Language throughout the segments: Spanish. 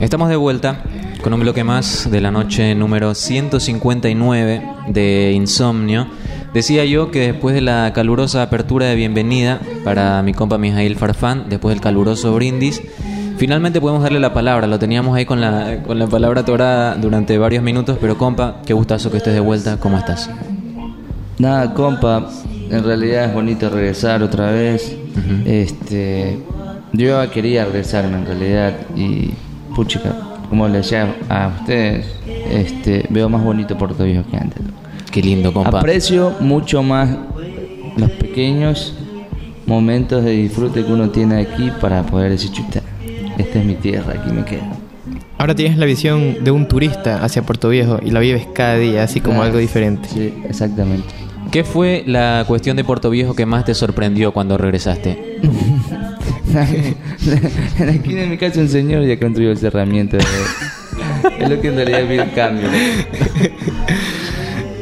Estamos de vuelta con un bloque más de la noche número 159 de Insomnio. Decía yo que después de la calurosa apertura de bienvenida para mi compa Mijail Farfán, después del caluroso brindis, finalmente podemos darle la palabra. Lo teníamos ahí con la, con la palabra atorada durante varios minutos, pero compa, qué gustazo que estés de vuelta. ¿Cómo estás? Nada, compa, en realidad es bonito regresar otra vez. Este, yo quería regresarme en realidad y puchica, como le decía a ustedes, este, veo más bonito Puerto Viejo que antes. Qué lindo, compa. Aprecio mucho más los pequeños momentos de disfrute que uno tiene aquí para poder decir, chuta, esta es mi tierra, aquí me quedo. Ahora tienes la visión de un turista hacia Puerto Viejo y la vives cada día, así como Claro. algo diferente. Sí, exactamente. ¿Qué fue la cuestión de Puerto Viejo que más te sorprendió cuando regresaste? en la esquina de mi casa un señor ya construyó el cerramiento. es lo que en realidad vi el cambio.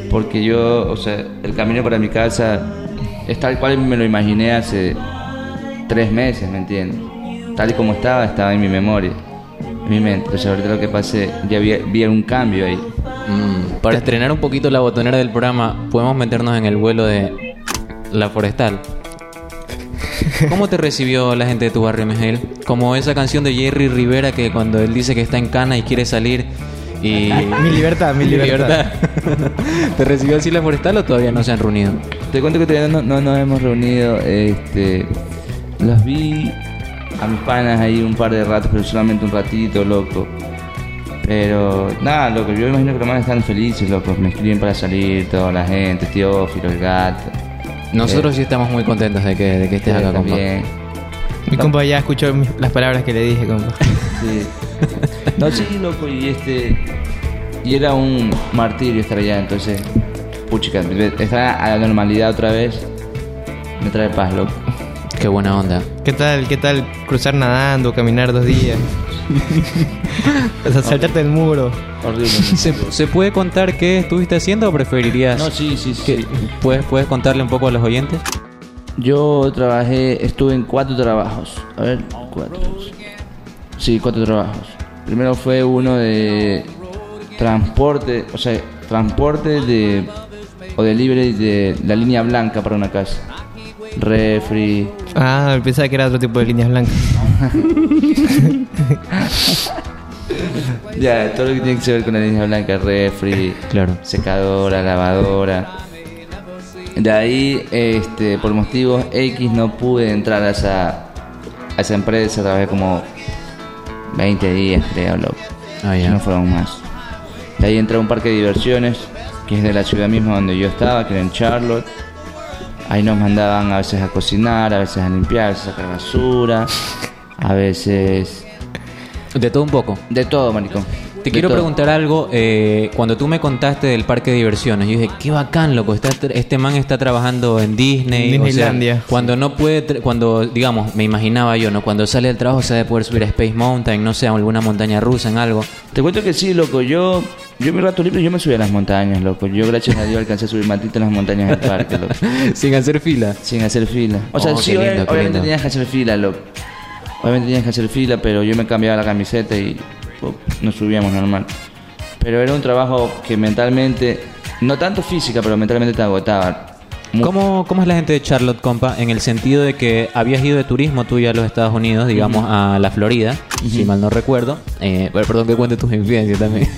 Porque yo, o sea, el camino para mi casa es tal cual me lo imaginé hace tres meses, ¿me entiendes? Tal y como estaba, estaba en mi memoria, en mi mente. Entonces ahorita lo que pasé, ya vi, vi un cambio ahí. Mm, para estrenar un poquito la botonera del programa, podemos meternos en el vuelo de La Forestal. ¿Cómo te recibió la gente de tu barrio, Miguel? Como esa canción de Jerry Rivera que cuando él dice que está en cana y quiere salir y... Mi libertad, mi libertad. ¿Te recibió así la Forestal o todavía no se han reunido? Te cuento que todavía no, no nos hemos reunido. Este, los vi a mis panas ahí un par de ratos, pero solamente un ratito, loco. Pero nada, loco, yo imagino que los manes están felices, loco. Me escriben para salir, toda la gente, Teófilo, el gato. Nosotros sí estamos muy contentos de que, de que estés Eh, acá, compa. Mi compa ya escuchó las palabras que le dije, compa. Sí. No, sí, loco, y este. Y era un martirio estar allá, entonces. Puchica, estar a la normalidad otra vez me trae paz, loco. Qué buena onda. ¿Qué tal, qué tal cruzar nadando, caminar dos días? o sea, saltarte el muro. Horrible. ¿Se, se puede contar qué estuviste haciendo o preferirías No, sí, sí, sí. que puedes, puedes contarle un poco a los oyentes? Yo trabajé, estuve en cuatro trabajos. A ver, cuatro. Sí, cuatro trabajos. Primero fue uno de transporte, o sea, transporte de o delivery de la línea blanca para una casa. Refri. Ah, pensaba que era otro tipo de líneas blancas. Ya, todo lo que tiene que ver con la línea blanca, refri, Claro. secadora, lavadora. De ahí, este, por motivos X no pude entrar a esa, a esa empresa, trabajé como 20 días, creo, loco. Ah. No fueron más. De ahí entré a un parque de diversiones, que es de la ciudad misma donde yo estaba, que era en Charlotte. Ahí nos mandaban a veces a cocinar, a veces a limpiar, a sacar basura, a veces... De todo un poco. De todo, maricón. Te De quiero todo. preguntar algo. eh, cuando tú me contaste del parque de diversiones, yo dije, qué bacán, loco. Está, este man está trabajando en Disney. En o sea, Disneylandia. cuando no puede, cuando, digamos, me imaginaba yo, ¿no? Cuando sale del trabajo se debe poder subir a Space Mountain, no sé, a alguna montaña rusa, en algo. Te cuento que sí, loco. Yo, yo mi rato libre yo me subí a las montañas, loco. Yo, gracias a Dios, alcancé a subir matito en las montañas del parque, loco. Sin hacer fila. Sin hacer fila. O sea, Oh, sí, lindo, obviamente lindo. tenías que hacer fila, loco. Obviamente tenías que hacer fila, pero yo me cambiaba la camiseta y oh, nos subíamos normal. Pero era un trabajo que mentalmente, no tanto física, pero mentalmente te agotaba. ¿Cómo, ¿Cómo es la gente de Charlotte, compa? En el sentido de que habías ido de turismo tú ya a los Estados Unidos, digamos, a la Florida, si mal no recuerdo. Eh, perdón que cuente tus infidencias también.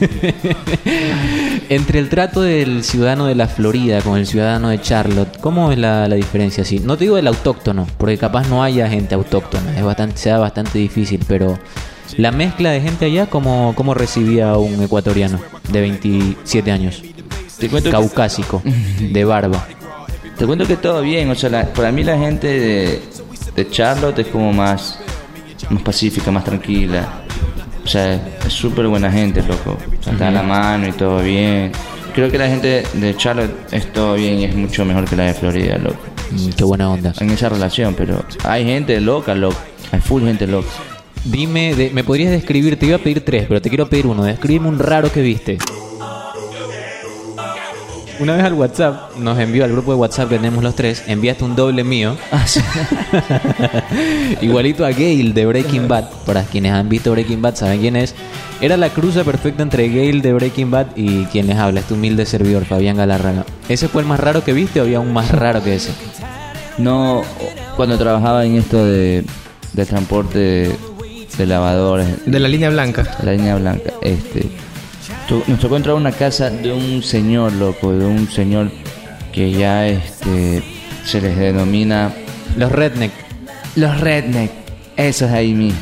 Entre el trato del ciudadano de la Florida con el ciudadano de Charlotte, ¿cómo es la, la diferencia así? No te digo del autóctono, porque capaz no haya gente autóctona, es bastante, sea bastante difícil, pero la mezcla de gente allá, ¿cómo, cómo recibía a un ecuatoriano de 27 años? Te cuento que- Caucásico, de barba. Te cuento que todo bien, o sea, la- para mí la gente de, de Charlotte es como más, más pacífica, más tranquila. O sea, es súper buena gente, loco. O sea, te da la mano y todo bien. Creo que la gente de Charlotte es todo bien y es mucho mejor que la de Florida, loco. Mm, qué buena onda. En esa relación, pero hay gente loca, loco. Hay full gente loca. Dime, de- ¿me podrías describir? Te iba a pedir tres, pero te quiero pedir uno. Describime un raro que viste. Una vez al WhatsApp, nos envió al grupo de WhatsApp que tenemos los tres, enviaste un doble mío. Igualito a Gale de Breaking Bad. Para quienes han visto Breaking Bad saben quién es. Era la cruza perfecta entre Gale de Breaking Bad y quien les habla, este humilde servidor, Fabián Galarraga. ¿Ese fue el más raro que viste o había un más raro que ese? No, cuando trabajaba en esto de, de transporte de, de lavadores, De la línea blanca. la línea blanca, este, nos tocó entrar a una casa de un señor, loco, de un señor que ya este, se les denomina Los Redneck. los redneck. Eso es ahí mismo.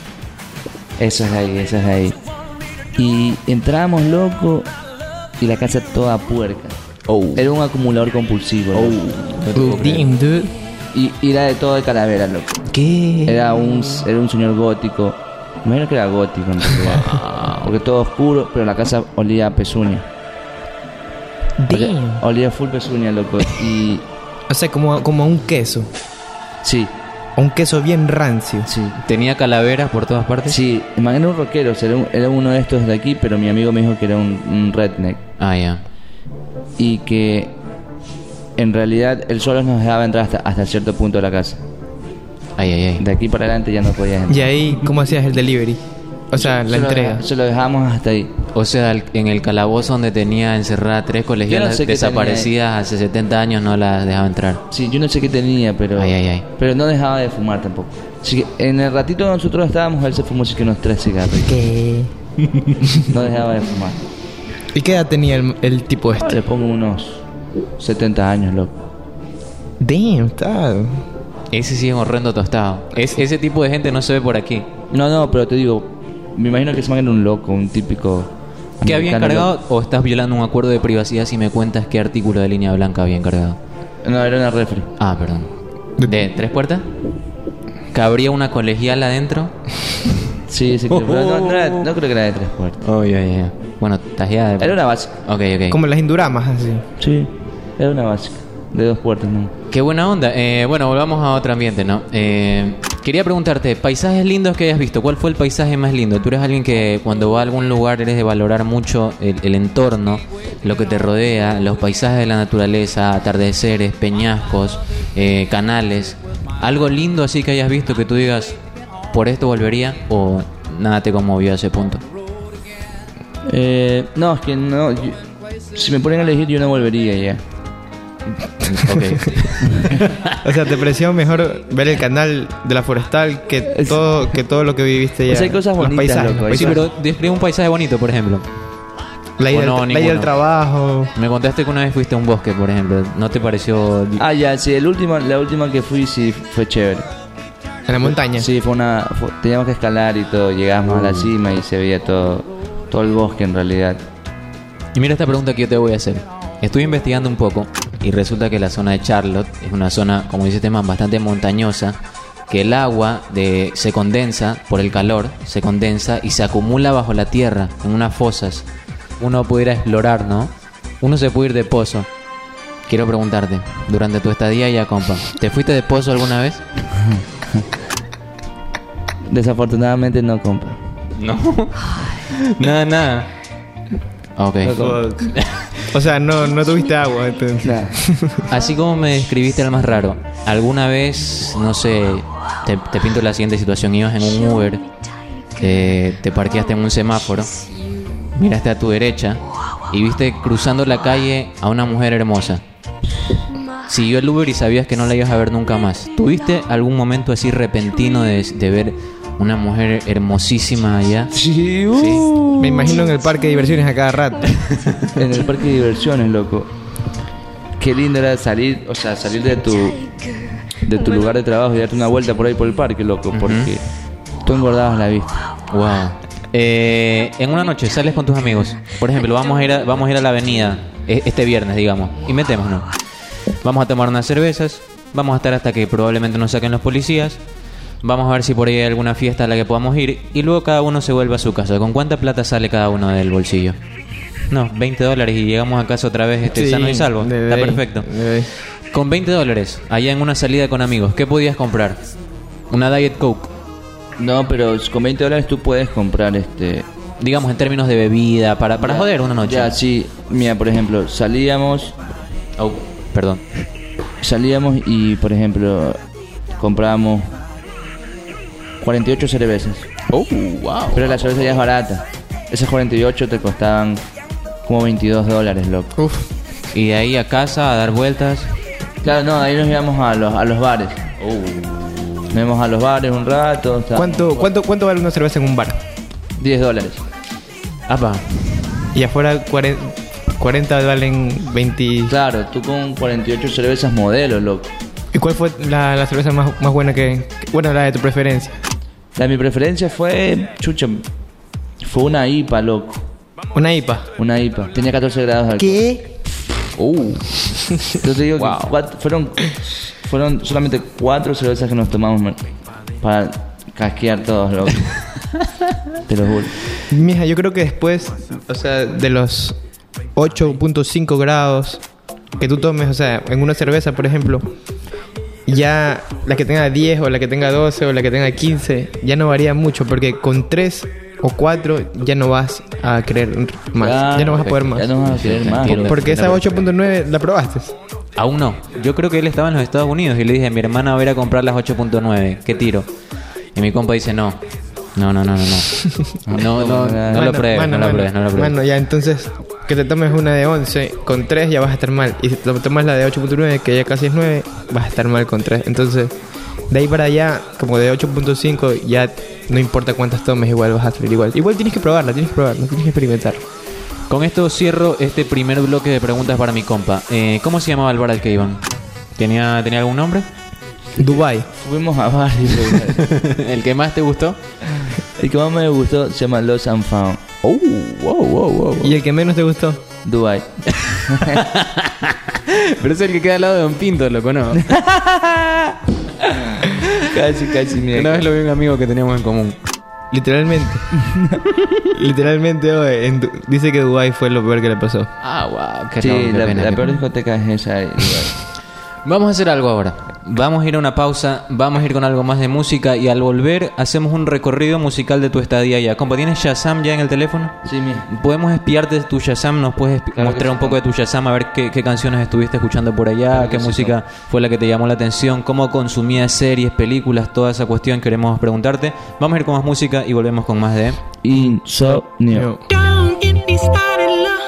Eso es ahí, eso es ahí. Y entramos, loco, y la casa toda puerca. Oh. Era un acumulador compulsivo. dude. Y, y era de todo de calavera, loco. ¿Qué? Era un, era un señor gótico. Me imagino que era gótico en realidad. Porque todo oscuro, pero la casa olía a pezuña. Olía, Damn. olía full pezuña, loco. Y O sea, como, como un queso. sí, Un queso bien rancio. sí. ¿Tenía calaveras por todas partes? Sí, imagínate un rockero, o sea, era, un- era uno de estos de aquí, pero mi amigo me dijo que era un, un redneck. Ah, ya. Y que en realidad él solo nos dejaba entrar hasta, hasta cierto punto de la casa. Ay, ay, ay. De aquí para adelante ya no podías entrar. Y ahí, ¿cómo hacías el delivery? O sea, la Se lo entrega. deja- Se lo dejábamos hasta ahí. O sea, en el calabozo donde tenía encerrada tres colegialas sé desaparecidas hace 70 años no las dejaba entrar. Sí, yo no sé qué tenía, pero. Ay, ay, ay. Pero no dejaba de fumar tampoco. Así que en el ratito que nosotros estábamos, él se fumó así que unos tres cigarros. ¿Qué? No dejaba de fumar. ¿Y qué edad tenía el, el tipo Ahora este? le pongo unos 70 años, loco. Damn, está. Ese sí es horrendo tostado. Es, ese tipo de gente no se ve por aquí. No, no, pero te digo, me imagino que ese man era un loco, un típico. ¿Qué había encargado loco. o estás violando un acuerdo de privacidad si me cuentas qué artículo de línea blanca había encargado? No, era una refri. Ah, perdón. ¿De tres puertas? ¿Cabría una colegial adentro? Sí, sí, creo, pero no, no era- no creo que era de tres puertas. Oh, ya, ya, ya. Bueno, tajeada de... Era una básica. Ok, ok. Como las induramas, así. Sí, era una básica. De dos puertas, no. Qué buena onda. Eh, bueno, volvamos a otro ambiente, ¿no? Eh, quería preguntarte, paisajes lindos que hayas visto. ¿Cuál fue el paisaje más lindo? Tú eres alguien que cuando va a algún lugar eres de valorar mucho el, el entorno, lo que te rodea, los paisajes de la naturaleza, atardeceres, peñascos, eh, canales. Algo lindo así que hayas visto que tú digas, por esto volvería o nada te conmovió a ese punto. Eh, no, es que no. yo- si me ponen a elegir, yo no volvería ya. O sea, te pareció mejor ver el canal de la forestal que todo, que todo lo que viviste ya. O sea, hay cosas Los bonitas, paisajes, loco, los hay sí, pero describe un paisaje bonito, por ejemplo. La no, del, la del trabajo. Me contaste que una vez fuiste a un bosque, por ejemplo. ¿No te pareció Ah, ya, sí, el último, la última que fui sí fue chévere. En la montaña. Sí, fue una. fue- teníamos que escalar y todo. Llegamos a la cima y se veía todo, todo el bosque en realidad. Y mira esta pregunta que yo te voy a hacer. Estuve investigando un poco y resulta que la zona de Charlotte es una zona, como dice este man, bastante montañosa, que el agua de, se condensa por el calor, se condensa y se acumula bajo la tierra, en unas fosas. Uno pudiera explorar, ¿no? Uno se puede ir de pozo. Quiero preguntarte, durante tu estadía allá, compa, ¿te fuiste de pozo alguna vez? Desafortunadamente no, compa. No. nada, nada. Ok. O sea, no, no tuviste agua. entonces. Nah. Así como me describiste al más raro, ¿alguna vez, no sé, te, te pinto la siguiente situación, ibas en un Uber, eh, te parqueaste en un semáforo, miraste a tu derecha y viste cruzando la calle a una mujer hermosa? Siguió el Uber y sabías que no la ibas a ver nunca más. ¿Tuviste algún momento así repentino de, de ver una mujer hermosísima allá? Sí, uh. Me imagino en el parque de diversiones a cada rato. En el parque de diversiones, loco. Qué lindo era salir, o sea, salir de tu de tu lugar de trabajo y darte una vuelta por ahí por el parque, loco, porque tú engordabas la vista. Wow. Eh, en una noche sales con tus amigos. Por ejemplo, vamos a ir a, vamos a, ir a la avenida eh, este viernes, digamos, y metémonos. Vamos a tomar unas cervezas. Vamos a estar hasta que probablemente nos saquen los policías. Vamos a ver si por ahí hay alguna fiesta a la que podamos ir. Y luego cada uno se vuelve a su casa. ¿Con cuánta plata sale cada uno del bolsillo? No, 20 dólares y llegamos a casa otra vez este, Sí, sano y salvo. Está perfecto. Con 20 dólares, allá en una salida con amigos, ¿qué podías comprar? Una Diet Coke. No, pero con 20 dólares tú puedes comprar este. Digamos en términos de bebida, para, para Ya- joder una noche. Ya, sí. Mira, por ejemplo, salíamos Oh, perdón. Salíamos y, por ejemplo, comprábamos 48 cervezas. Oh, wow. Pero la cerveza ya es barata. Esas 48 te costaban como 22 dólares, loco. Uf. Y de ahí a casa a dar vueltas. Claro, no, ahí nos íbamos a los, a los bares. Nos íbamos a los bares un rato. ¿Cuánto, cuánto, ¿Cuánto vale una cerveza en un bar? 10 dólares. Apa. Y afuera 40, 40 valen 20. Claro, tú con 48 cervezas modelo, loco. ¿Y cuál fue la, la cerveza más, más buena que, que- Bueno, la de tu preferencia. La de mi preferencia fue, chucha, fue una IPA, loco. Una IPA. Una IPA. Tenía 14 grados de alcohol. ¿Qué? Uh. Yo te digo Wow. que fueron, fueron solamente cuatro cervezas que nos tomamos para casquear todos, loco. te lo juro. Mija, yo creo que después, o sea, de los 8.5 grados que tú tomes, o sea, en una cerveza, por ejemplo, ya la que tenga 10 o la que tenga 12 o la que tenga 15, ya no varía mucho, porque con 3 o 4 ya no vas a querer más, Claro, ya no vas a poder más. Ya no vas a querer más. Entiendo. loco. Porque esa 8.9 la probaste. Aún no. Yo creo que él estaba en los Estados Unidos y le dije, mi hermana va a ir a comprar las 8.9. ¿Qué tiro? Y mi compa dice, no. No, no, no, no, no. No, no, no lo pruebes, no lo pruebes, no lo pruebes. Bueno, ya entonces que te tomes una de 11 con 3 ya vas a estar mal. Y si te tomas la de 8.9 que ya casi es 9, vas a estar mal con 3. Entonces, de ahí para allá, como de 8.5, ya no importa cuántas tomes, igual vas a salir igual. Igual tienes que probarla, tienes que probarla, tienes que experimentar. Con esto cierro este primer bloque de preguntas para mi compa. Eh, ¿Cómo se llamaba el bar al que iban? ¿Tenía, ¿Tenía algún nombre? Dubai. Fuimos a varios lugares. ¿El que más te gustó? El que más me gustó se llama Los and Found. Oh, wow, wow, wow. ¿Y el que menos te gustó? Dubai. Pero es el que queda al lado de Don Pinto, loco, ¿no? casi, casi, mira. Una vez lo vi un amigo que teníamos en común. Literalmente. Literalmente, oye, en Du- dice que Dubai fue lo peor que le pasó. Ah, wow, qué, Sí, no, qué la, pena, la qué peor discoteca es esa. de. Vamos a hacer algo ahora. Vamos a ir a una pausa, vamos a ir con algo más de música y al volver hacemos un recorrido musical de tu estadía allá. Compa, ¿tienes Shazam ya en el teléfono? Sí, mira. ¿Podemos espiarte tu Shazam? ¿Nos puedes Claro mostrar sí. un poco de tu Shazam? A ver qué, qué canciones estuviste escuchando por allá, Claro qué sí, música fue la que te llamó la atención, cómo consumías series, películas, toda esa cuestión queremos preguntarte. Vamos a ir con más música y volvemos con más de... Insomnio. Don't